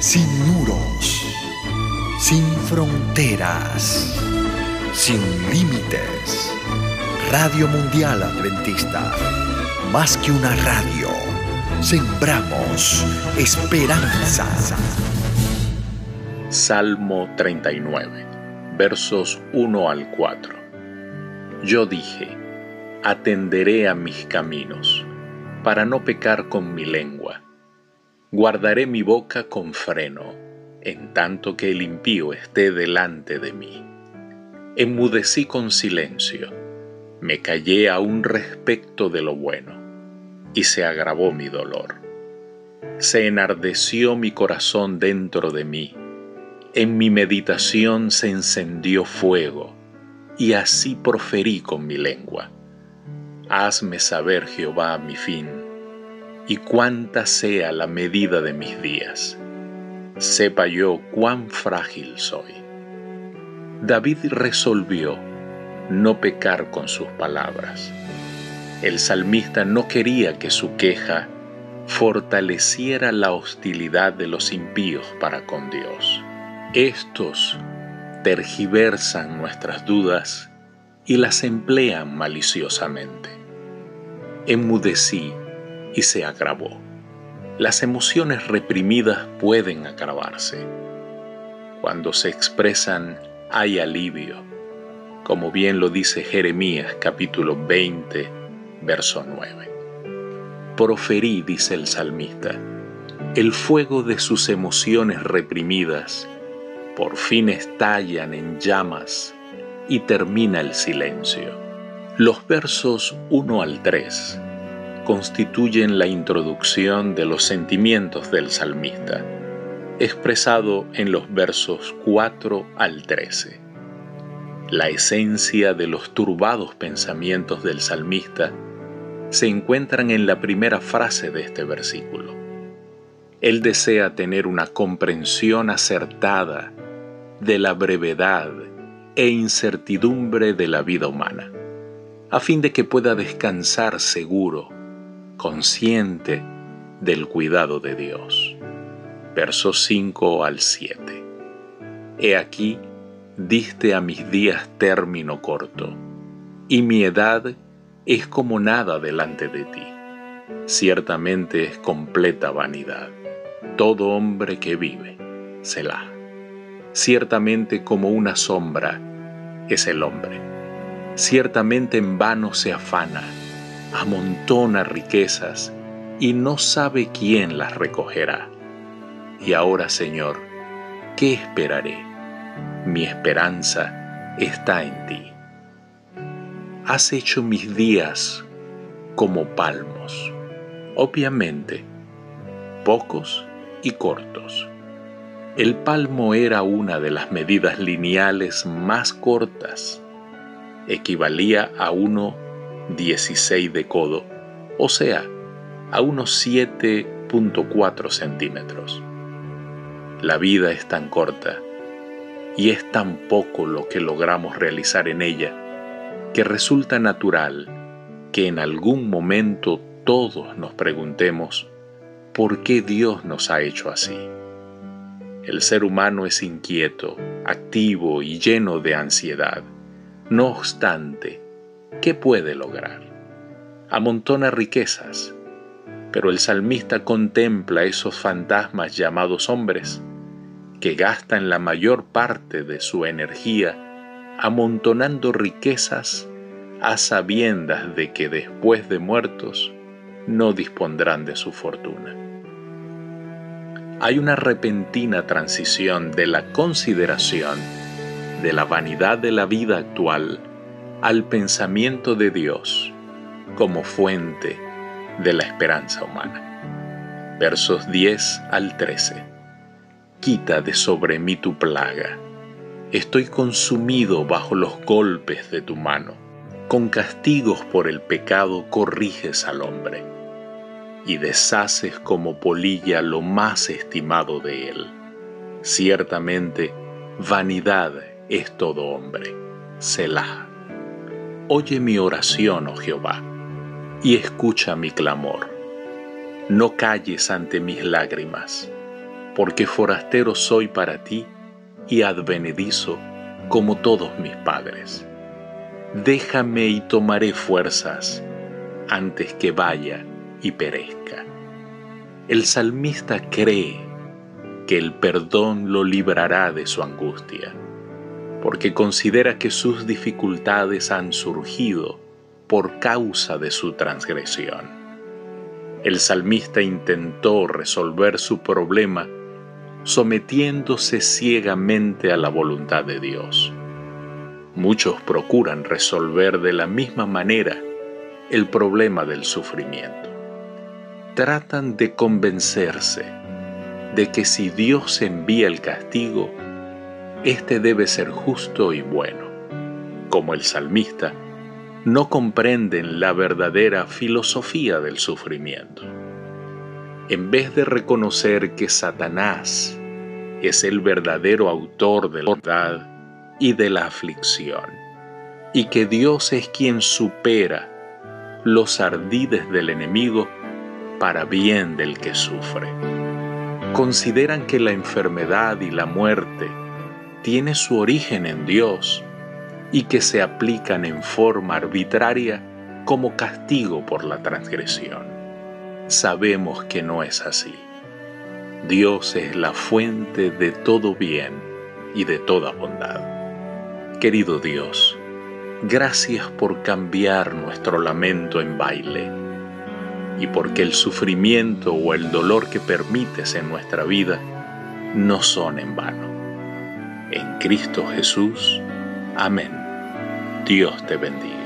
sin muros, sin fronteras, sin límites. Radio Mundial Adventista, más que una radio, sembramos esperanza. Salmo 39, versos 1 al 4. Yo dije, atenderé a mis caminos, para no pecar con mi lengua. Guardaré mi boca con freno, en tanto que el impío esté delante de mí. Enmudecí con silencio, me callé aún respecto de lo bueno, y se agravó mi dolor. Se enardeció mi corazón dentro de mí, en mi meditación se encendió fuego, y así proferí con mi lengua. Hazme saber, Jehová, mi fin, y cuánta sea la medida de mis días. Sepa yo cuán frágil soy. David resolvió no pecar con sus palabras. El salmista no quería que su queja fortaleciera la hostilidad de los impíos para con Dios. Estos tergiversan nuestras dudas y las emplean maliciosamente. Enmudecí y se agravó. Las emociones reprimidas pueden agravarse. Cuando se expresan hay alivio, como bien lo dice Jeremías capítulo 20, verso 9. Proferí, dice el salmista, el fuego de sus emociones reprimidas por fin estallan en llamas y termina el silencio. Los versos 1 al 3 constituyen la introducción de los sentimientos del salmista, expresado en los versos 4 al 13. La esencia de los turbados pensamientos del salmista se encuentran en la primera frase de este versículo. Él desea tener una comprensión acertada de la brevedad e incertidumbre de la vida humana, a fin de que pueda descansar seguro, consciente del cuidado de Dios. Versos 5 al 7. He aquí, diste a mis días término corto, y mi edad es como nada delante de ti. Ciertamente es completa vanidad. Todo hombre que vive, Selah ciertamente como una sombra es el hombre. Ciertamente en vano se afana, amontona riquezas y no sabe quién las recogerá. Y ahora, Señor, ¿qué esperaré? Mi esperanza está en ti. Has hecho mis días como palmos, obviamente, pocos y cortos el palmo era una de las medidas lineales más cortas. Equivalía a uno 16 de codo, o sea, a unos 7.4 centímetros. La vida es tan corta y es tan poco lo que logramos realizar en ella que resulta natural que en algún momento todos nos preguntemos por qué Dios nos ha hecho así. El ser humano es inquieto, activo y lleno de ansiedad. No obstante, ¿qué puede lograr? Amontona riquezas, pero el salmista contempla esos fantasmas llamados hombres, que gastan la mayor parte de su energía amontonando riquezas a sabiendas de que después de muertos no dispondrán de su fortuna hay una repentina transición de la consideración de la vanidad de la vida actual al pensamiento de Dios como fuente de la esperanza humana. Versos 10 al 13. Quita de sobre mí tu plaga. Estoy consumido bajo los golpes de tu mano. Con castigos por el pecado corriges al hombre y deshaces como polilla lo más estimado de él. Ciertamente, vanidad es todo hombre. Selah. Oye mi oración, oh Jehová, y escucha mi clamor. No calles ante mis lágrimas. porque forastero soy para ti y advenedizo como todos mis padres. Déjame y tomaré fuerzas antes que vaya y perezca. El salmista cree que el perdón lo librará de su angustia, porque considera que sus dificultades han surgido por causa de su transgresión. El salmista intentó resolver su problema sometiéndose ciegamente a la voluntad de Dios. Muchos procuran resolver de la misma manera el problema del sufrimiento. Tratan de convencerse de que si Dios envía el castigo, éste debe ser justo y bueno. Como el salmista, no comprenden la verdadera filosofía del sufrimiento. En vez de reconocer que Satanás es el verdadero autor de la verdad y de la aflicción, y que Dios es quien supera los ardides del enemigo para bien del que sufre. Consideran que la enfermedad y la muerte tiene su origen en Dios y que se aplican en forma arbitraria como castigo por la transgresión. Sabemos que no es así. Dios es la fuente de todo bien y de toda bondad. Querido Dios, gracias por cambiar nuestro lamento en baile y porque el sufrimiento o el dolor que permites en nuestra vida no son en vano. En Cristo Jesús. Amén. Dios te bendiga.